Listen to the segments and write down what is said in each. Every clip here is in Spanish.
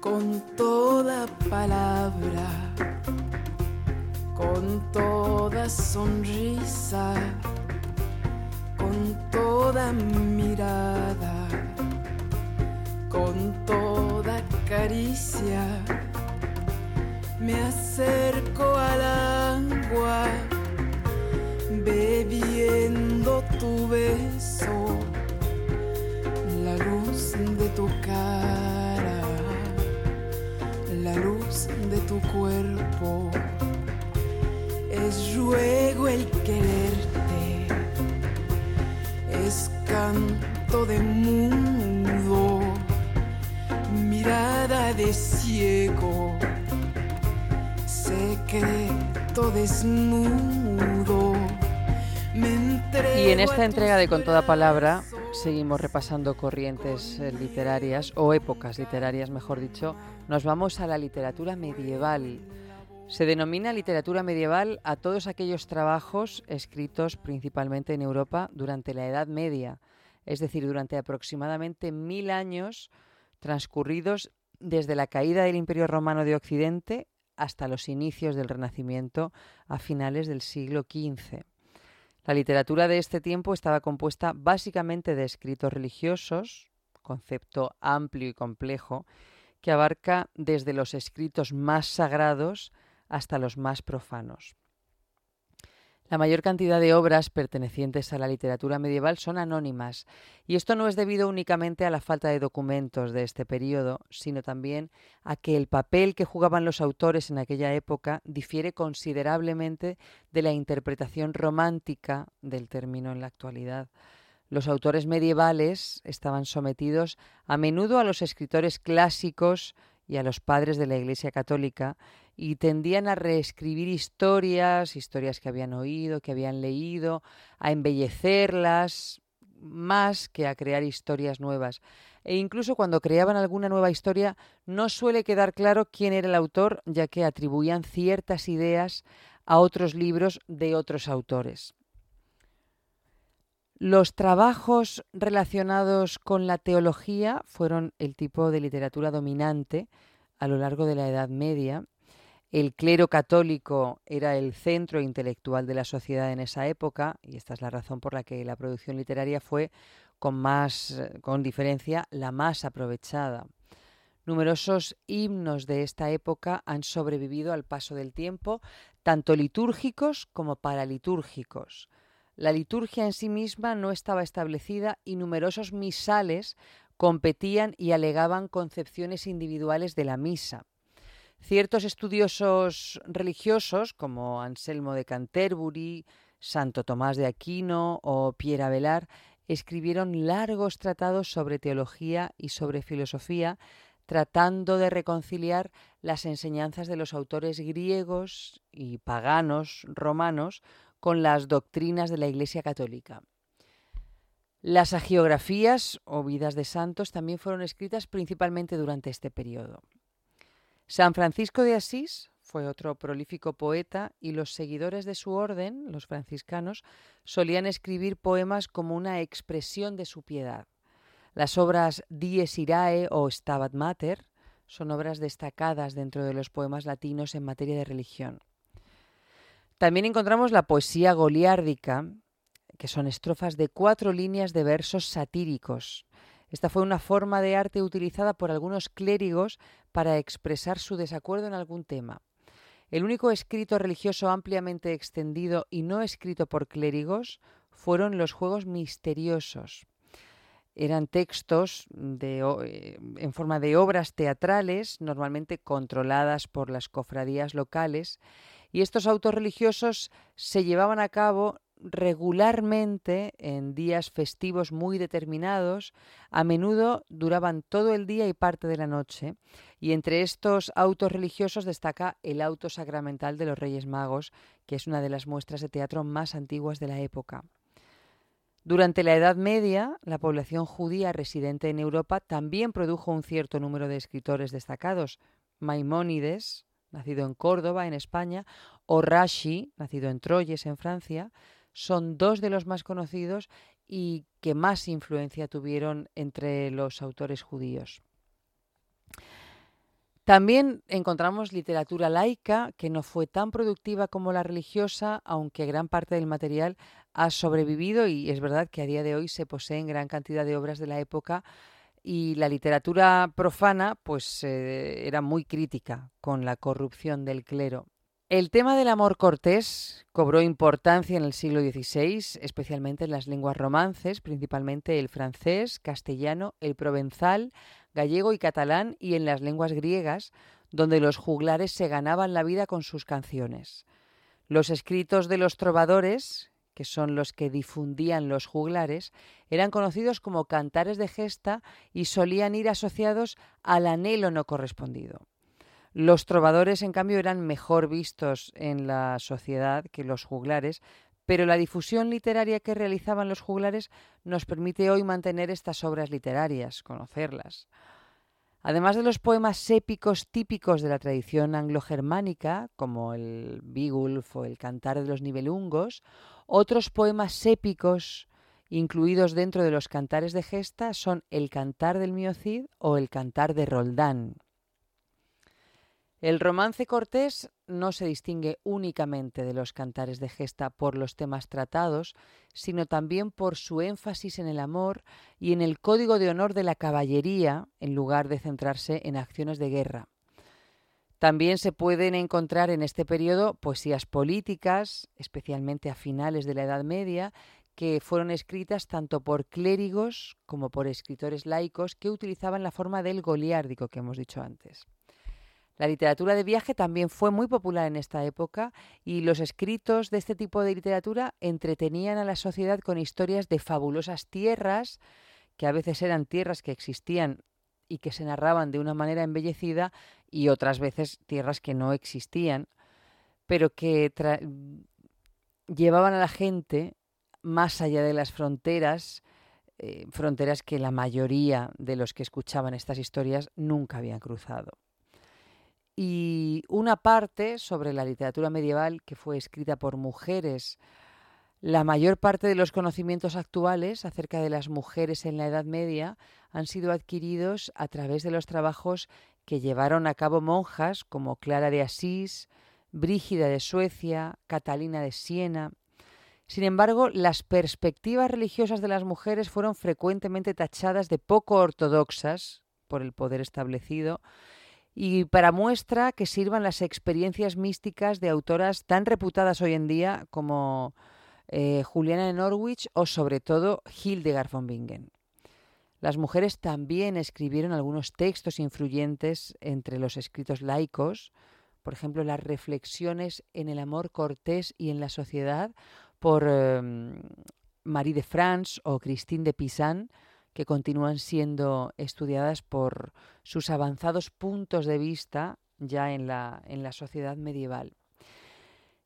con toda palabra, con toda sonrisa, con toda mirada, con toda caricia, me acerco tu cuerpo. Es ruego el quererte, es canto de mundo, mirada de ciego, secreto desnudo. y en esta entrega de Con toda palabra seguimos repasando corrientes eh, literarias o épocas literarias, mejor dicho, nos vamos a la literatura medieval. Se denomina literatura medieval a todos aquellos trabajos escritos principalmente en Europa durante la Edad Media, es decir, durante aproximadamente mil años transcurridos desde la caída del Imperio Romano de Occidente hasta los inicios del Renacimiento a finales del siglo XV. La literatura de este tiempo estaba compuesta básicamente de escritos religiosos, concepto amplio y complejo, que abarca desde los escritos más sagrados hasta los más profanos. La mayor cantidad de obras pertenecientes a la literatura medieval son anónimas, y esto no es debido únicamente a la falta de documentos de este periodo, sino también a que el papel que jugaban los autores en aquella época difiere considerablemente de la interpretación romántica del término en la actualidad. Los autores medievales estaban sometidos a menudo a los escritores clásicos y a los padres de la Iglesia Católica y tendían a reescribir historias, historias que habían oído, que habían leído, a embellecerlas más que a crear historias nuevas. E incluso cuando creaban alguna nueva historia no suele quedar claro quién era el autor, ya que atribuían ciertas ideas a otros libros de otros autores. Los trabajos relacionados con la teología fueron el tipo de literatura dominante a lo largo de la Edad Media. El clero católico era el centro intelectual de la sociedad en esa época y esta es la razón por la que la producción literaria fue con más con diferencia la más aprovechada. Numerosos himnos de esta época han sobrevivido al paso del tiempo, tanto litúrgicos como paralitúrgicos. La liturgia en sí misma no estaba establecida y numerosos misales competían y alegaban concepciones individuales de la misa. Ciertos estudiosos religiosos, como Anselmo de Canterbury, Santo Tomás de Aquino o Pierre Abelard, escribieron largos tratados sobre teología y sobre filosofía, tratando de reconciliar las enseñanzas de los autores griegos y paganos romanos con las doctrinas de la Iglesia Católica. Las agiografías o vidas de santos también fueron escritas principalmente durante este periodo. San Francisco de Asís fue otro prolífico poeta y los seguidores de su orden, los franciscanos, solían escribir poemas como una expresión de su piedad. Las obras Dies Irae o Stabat Mater son obras destacadas dentro de los poemas latinos en materia de religión. También encontramos la poesía goliárdica, que son estrofas de cuatro líneas de versos satíricos. Esta fue una forma de arte utilizada por algunos clérigos para expresar su desacuerdo en algún tema. El único escrito religioso ampliamente extendido y no escrito por clérigos fueron los Juegos Misteriosos. Eran textos eh, en forma de obras teatrales, normalmente controladas por las cofradías locales, y estos autos religiosos se llevaban a cabo regularmente en días festivos muy determinados, a menudo duraban todo el día y parte de la noche, y entre estos autos religiosos destaca el auto sacramental de los Reyes Magos, que es una de las muestras de teatro más antiguas de la época. Durante la Edad Media, la población judía residente en Europa también produjo un cierto número de escritores destacados. Maimónides, nacido en Córdoba, en España, o Rashi, nacido en Troyes, en Francia, son dos de los más conocidos y que más influencia tuvieron entre los autores judíos. También encontramos literatura laica que no fue tan productiva como la religiosa, aunque gran parte del material ha sobrevivido y es verdad que a día de hoy se poseen gran cantidad de obras de la época y la literatura profana pues eh, era muy crítica con la corrupción del clero. El tema del amor cortés cobró importancia en el siglo XVI, especialmente en las lenguas romances, principalmente el francés, castellano, el provenzal, gallego y catalán, y en las lenguas griegas, donde los juglares se ganaban la vida con sus canciones. Los escritos de los trovadores, que son los que difundían los juglares, eran conocidos como cantares de gesta y solían ir asociados al anhelo no correspondido. Los trovadores, en cambio, eran mejor vistos en la sociedad que los juglares, pero la difusión literaria que realizaban los juglares nos permite hoy mantener estas obras literarias, conocerlas. Además de los poemas épicos típicos de la tradición anglo-germánica, como el Bigulf o el Cantar de los Nibelungos, otros poemas épicos incluidos dentro de los cantares de gesta son el Cantar del Miocid o el Cantar de Roldán. El romance cortés no se distingue únicamente de los cantares de gesta por los temas tratados, sino también por su énfasis en el amor y en el código de honor de la caballería en lugar de centrarse en acciones de guerra. También se pueden encontrar en este periodo poesías políticas, especialmente a finales de la Edad Media, que fueron escritas tanto por clérigos como por escritores laicos que utilizaban la forma del goliárdico que hemos dicho antes. La literatura de viaje también fue muy popular en esta época y los escritos de este tipo de literatura entretenían a la sociedad con historias de fabulosas tierras, que a veces eran tierras que existían y que se narraban de una manera embellecida y otras veces tierras que no existían, pero que llevaban a la gente más allá de las fronteras, eh, fronteras que la mayoría de los que escuchaban estas historias nunca habían cruzado y una parte sobre la literatura medieval que fue escrita por mujeres. La mayor parte de los conocimientos actuales acerca de las mujeres en la Edad Media han sido adquiridos a través de los trabajos que llevaron a cabo monjas como Clara de Asís, Brígida de Suecia, Catalina de Siena. Sin embargo, las perspectivas religiosas de las mujeres fueron frecuentemente tachadas de poco ortodoxas por el poder establecido y para muestra que sirvan las experiencias místicas de autoras tan reputadas hoy en día como eh, Juliana de Norwich o sobre todo Hildegard von Bingen. Las mujeres también escribieron algunos textos influyentes entre los escritos laicos, por ejemplo, las reflexiones en el amor cortés y en la sociedad por em, Marie de France o Christine de Pisan, que continúan siendo estudiadas por sus avanzados puntos de vista ya en la, en la sociedad medieval.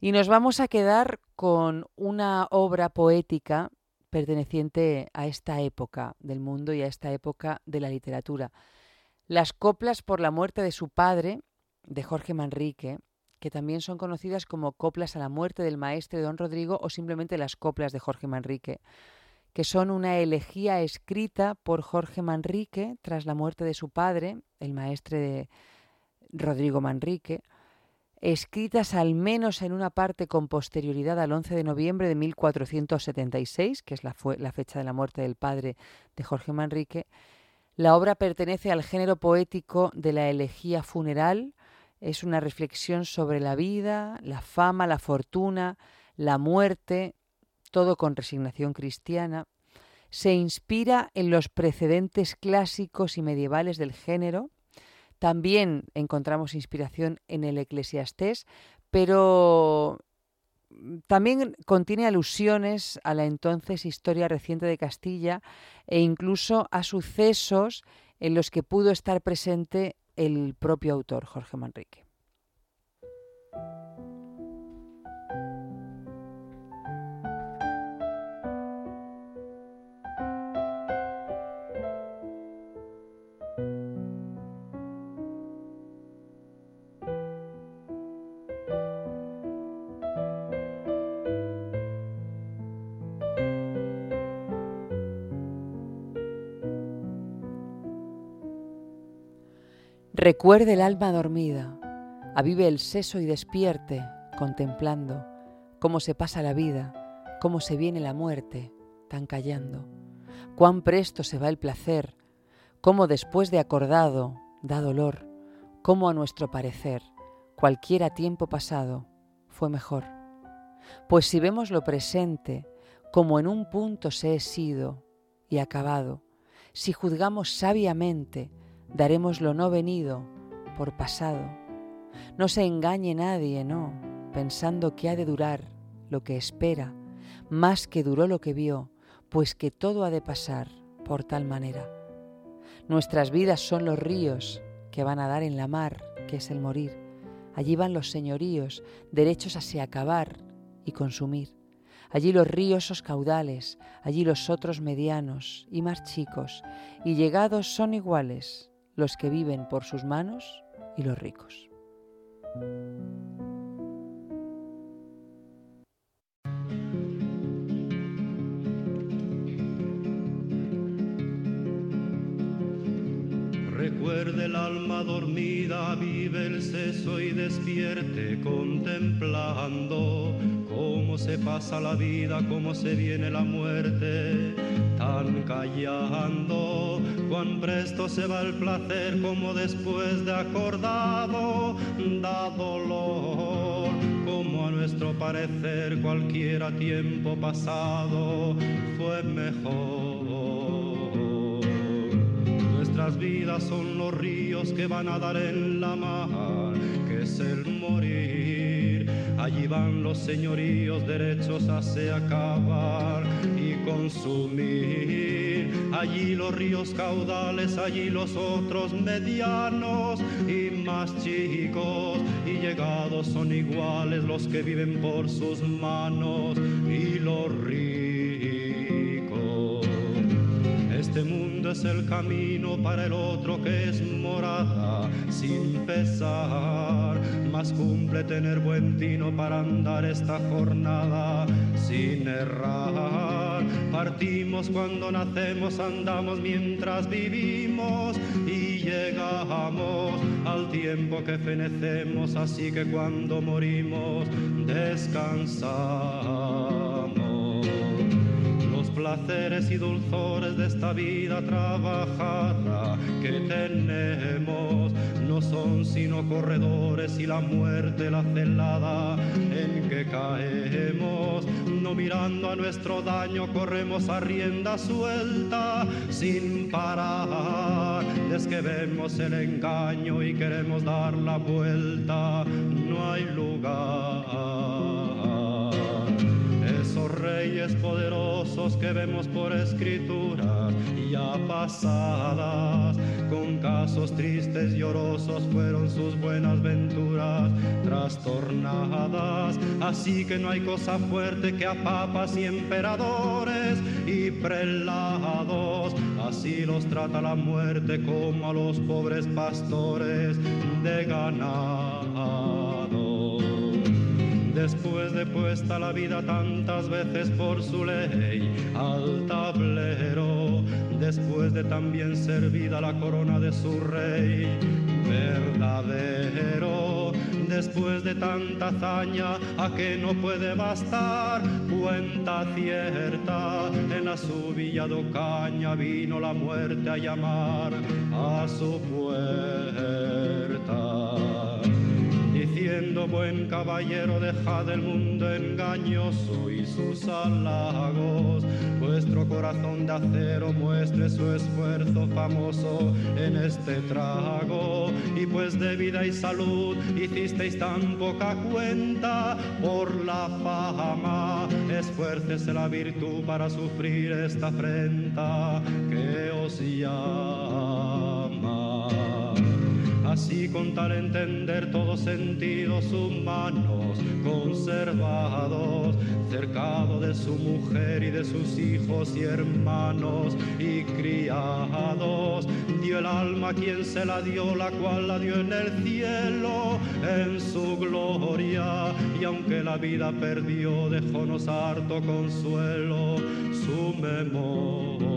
Y nos vamos a quedar con una obra poética perteneciente a esta época del mundo y a esta época de la literatura. Las coplas por la muerte de su padre, de Jorge Manrique, que también son conocidas como coplas a la muerte del maestre don Rodrigo o simplemente las coplas de Jorge Manrique que son una elegía escrita por Jorge Manrique tras la muerte de su padre, el maestre de Rodrigo Manrique, escritas al menos en una parte con posterioridad al 11 de noviembre de 1476, que es la, la fecha de la muerte del padre de Jorge Manrique. La obra pertenece al género poético de la elegía funeral, es una reflexión sobre la vida, la fama, la fortuna, la muerte, todo con resignación cristiana, se inspira en los precedentes clásicos y medievales del género. También encontramos inspiración en el Eclesiastés, pero también contiene alusiones a la entonces historia reciente de Castilla e incluso a sucesos en los que pudo estar presente el propio autor, Jorge Manrique. Recuerde el alma dormida, avive el seso y despierte, contemplando cómo se pasa la vida, cómo se viene la muerte, tan callando, cuán presto se va el placer, cómo después de acordado da dolor, cómo a nuestro parecer cualquiera tiempo pasado fue mejor. Pues si vemos lo presente como en un punto se es sido y acabado, si juzgamos sabiamente, daremos lo no venido por pasado. No se engañe nadie, no, pensando que ha de durar lo que espera, más que duró lo que vio, pues que todo ha de pasar por tal manera. Nuestras vidas son los ríos que van a dar en la mar, que es el morir. Allí van los señoríos, derechos a se acabar y consumir. Allí los ríos os caudales, allí los otros medianos y más chicos, y llegados son iguales, los que viven por sus manos y los ricos. Recuerde el alma dormida, vive el seso y despierte contemplando cómo se pasa la vida, cómo se viene la muerte, tan callando, cuán presto se va el placer, como después de acordado da dolor, como a nuestro parecer cualquiera tiempo pasado fue mejor. Nuestras vidas son los ríos que van a dar en la mar, que es el morir. Allí van los señoríos derechos a se acabar y consumir. Allí los ríos caudales, allí los otros medianos y más chicos. Y llegados son iguales los que viven por sus manos y los ricos. Es el camino para el otro que es morada sin pesar. Más cumple tener buen tino para andar esta jornada sin errar. Partimos cuando nacemos, andamos mientras vivimos y llegamos al tiempo que fenecemos. Así que cuando morimos, descansamos los placeres y dulzores de esta vida trabajada que tenemos no son sino corredores y la muerte la celada en que caemos. No mirando a nuestro daño corremos a rienda suelta sin parar. Es que vemos el engaño y queremos dar la vuelta, no hay lugar reyes poderosos que vemos por escrituras ya pasadas, con casos tristes y llorosos fueron sus buenas venturas trastornadas. Así que no hay cosa fuerte que a papas y emperadores y prelados, así los trata la muerte como a los pobres pastores de ganado. Después de puesta la vida tantas veces por su ley al tablero, después de también servida la corona de su rey verdadero, después de tanta hazaña a que no puede bastar, cuenta cierta, en la su villa de Ocaña vino la muerte a llamar a su puerta buen caballero dejad el mundo engañoso y sus halagos. Vuestro corazón de acero muestre su esfuerzo famoso en este trago. Y pues de vida y salud hicisteis tan poca cuenta por la fama. Esfuércese la virtud para sufrir esta afrenta que os llama así con tal entender todos sentidos humanos conservados, cercado de su mujer y de sus hijos y hermanos y criados, dio el alma quien se la dio, la cual la dio en el cielo, en su gloria, y aunque la vida perdió, dejónos harto consuelo su memoria